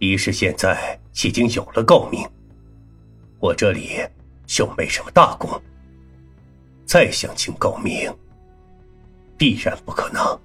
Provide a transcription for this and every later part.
一是现在已经有了诰命，我这里又没什么大功，再想请诰命，必然不可能。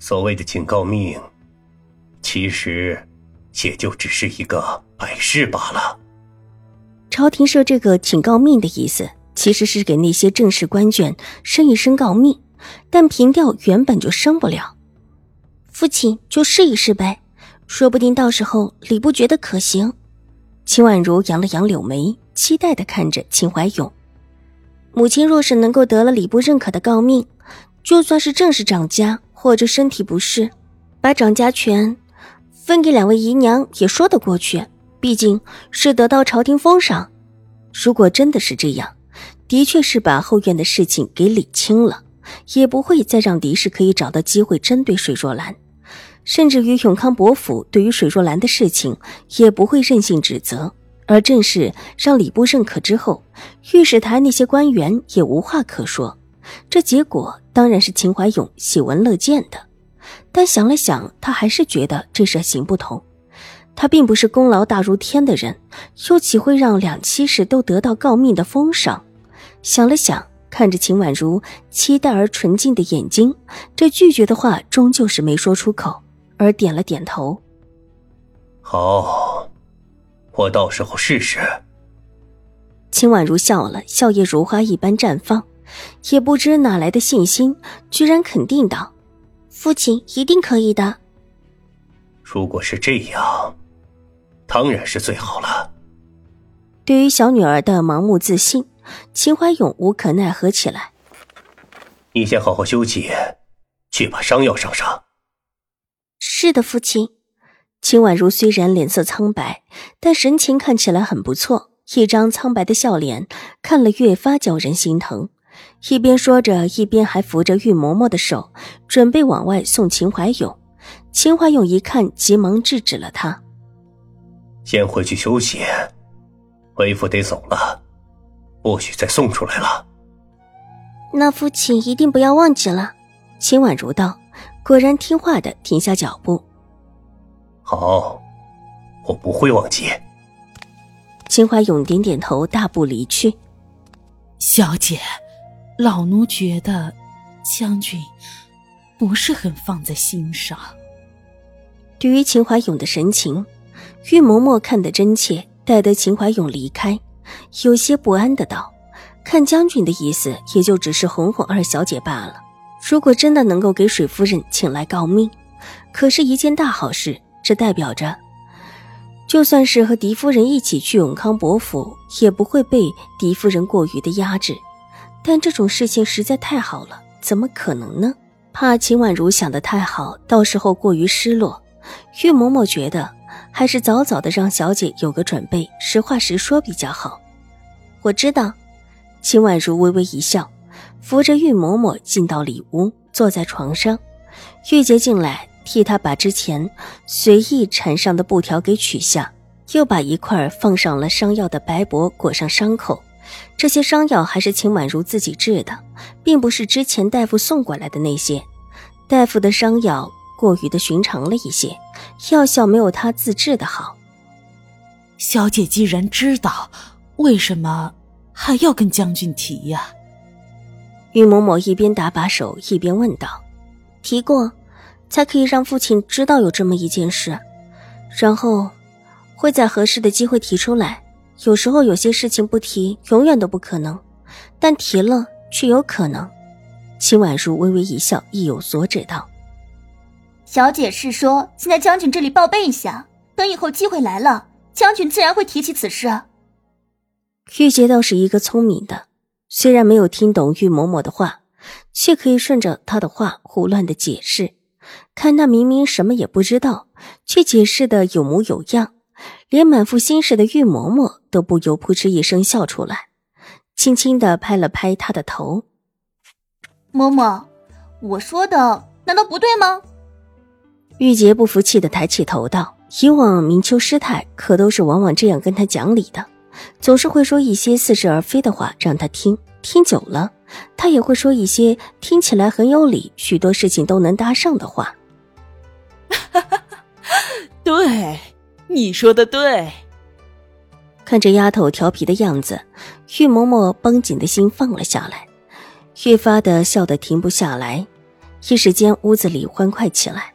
所谓的请诰命，其实也就只是一个摆设罢了。朝廷设这个请诰命的意思，其实是给那些正式官眷升一升诰命。但平调原本就升不了，父亲就试一试呗，说不定到时候礼部觉得可行。秦婉如扬了扬柳眉，期待的看着秦怀勇。母亲若是能够得了礼部认可的诰命，就算是正式掌家或者身体不适，把掌家权分给两位姨娘也说得过去。毕竟是得到朝廷封赏。如果真的是这样，的确是把后院的事情给理清了。也不会再让狄氏可以找到机会针对水若兰，甚至于永康伯府对于水若兰的事情也不会任性指责。而正是让礼部认可之后，御史台那些官员也无话可说。这结果当然是秦怀勇喜闻乐见的。但想了想，他还是觉得这事行不通。他并不是功劳大如天的人，又岂会让两妻室都得到诰命的封赏？想了想。看着秦婉如期待而纯净的眼睛，这拒绝的话终究是没说出口，而点了点头。好，我到时候试试。秦婉如笑了，笑靥如花一般绽放，也不知哪来的信心，居然肯定道：“父亲一定可以的。”如果是这样，当然是最好了。对于小女儿的盲目自信。秦怀勇无可奈何起来。你先好好休息，去把伤药上上。是的，父亲。秦婉如虽然脸色苍白，但神情看起来很不错，一张苍白的笑脸看了越发叫人心疼。一边说着，一边还扶着玉嬷嬷的手，准备往外送秦怀勇。秦怀勇一看，急忙制止了他：“先回去休息，为父得走了。”不许再送出来了。那父亲一定不要忘记了。秦婉如道，果然听话的停下脚步。好，我不会忘记。秦怀勇点点头，大步离去。小姐，老奴觉得将军不是很放在心上。对于秦怀勇的神情，玉嬷嬷看得真切，待得秦怀勇离开。有些不安的道：“看将军的意思，也就只是哄哄二小姐罢了。如果真的能够给水夫人请来诰命，可是一件大好事。这代表着，就算是和狄夫人一起去永康伯府，也不会被狄夫人过于的压制。但这种事情实在太好了，怎么可能呢？怕秦婉如想的太好，到时候过于失落。岳嬷嬷觉得。”还是早早的让小姐有个准备，实话实说比较好。我知道，秦婉如微微一笑，扶着玉嬷嬷进到里屋，坐在床上。玉洁进来，替她把之前随意缠上的布条给取下，又把一块放上了伤药的白帛裹上伤口。这些伤药还是秦婉如自己制的，并不是之前大夫送过来的那些。大夫的伤药。过于的寻常了一些，药效没有他自制的好。小姐既然知道，为什么还要跟将军提呀？玉嬷嬷一边打把手一边问道：“提过，才可以让父亲知道有这么一件事，然后会在合适的机会提出来。有时候有些事情不提，永远都不可能；但提了，却有可能。”秦婉如微微一笑，意有所指道。小姐是说，先在将军这里报备一下，等以后机会来了，将军自然会提起此事。玉洁倒是一个聪明的，虽然没有听懂玉嬷嬷的话，却可以顺着她的话胡乱的解释。看他明明什么也不知道，却解释的有模有样，连满腹心事的玉嬷嬷都不由扑哧一声笑出来，轻轻的拍了拍他的头：“嬷嬷，我说的难道不对吗？”玉洁不服气的抬起头道：“以往明秋师太可都是往往这样跟他讲理的，总是会说一些似是而非的话让他听，听久了。”他也会说一些听起来很有理、许多事情都能搭上的话。对，你说的对。看着丫头调皮的样子，玉嬷嬷绷紧的心放了下来，越发的笑得停不下来。一时间，屋子里欢快起来。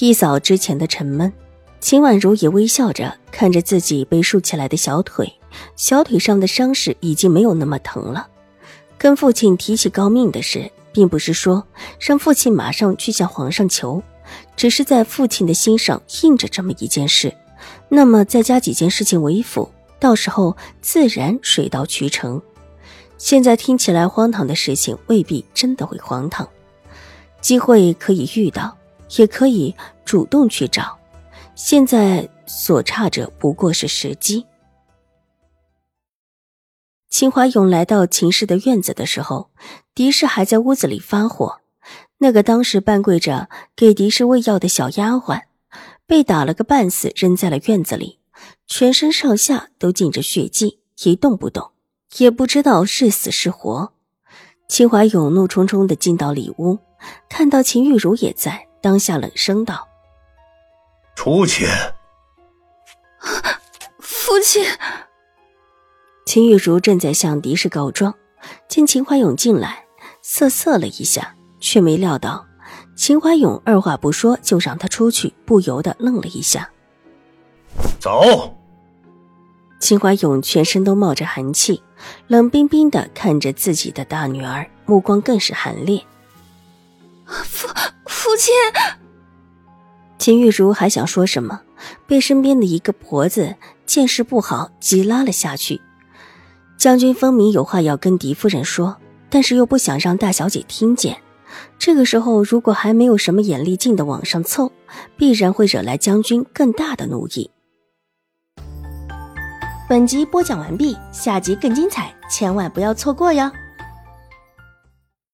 一扫之前的沉闷，秦婉如也微笑着看着自己被竖起来的小腿，小腿上的伤势已经没有那么疼了。跟父亲提起告命的事，并不是说让父亲马上去向皇上求，只是在父亲的心上印着这么一件事。那么再加几件事情为辅，到时候自然水到渠成。现在听起来荒唐的事情，未必真的会荒唐。机会可以遇到，也可以主动去找。现在所差者不过是时机。秦怀勇来到秦氏的院子的时候，狄氏还在屋子里发火。那个当时半跪着给狄氏喂药的小丫鬟，被打了个半死，扔在了院子里，全身上下都浸着血迹，一动不动，也不知道是死是活。秦怀勇怒冲冲的进到里屋，看到秦玉茹也在，当下冷声道：“出去！”父亲。秦玉茹正在向狄氏告状，见秦怀勇进来，瑟瑟了一下，却没料到秦怀勇二话不说就让他出去，不由得愣了一下。走。秦怀勇全身都冒着寒气，冷冰冰的看着自己的大女儿，目光更是寒冽。父父亲，秦玉茹还想说什么，被身边的一个婆子见势不好，急拉了下去。将军分明有话要跟狄夫人说，但是又不想让大小姐听见。这个时候，如果还没有什么眼力劲的往上凑，必然会惹来将军更大的怒意。本集播讲完毕，下集更精彩，千万不要错过哟！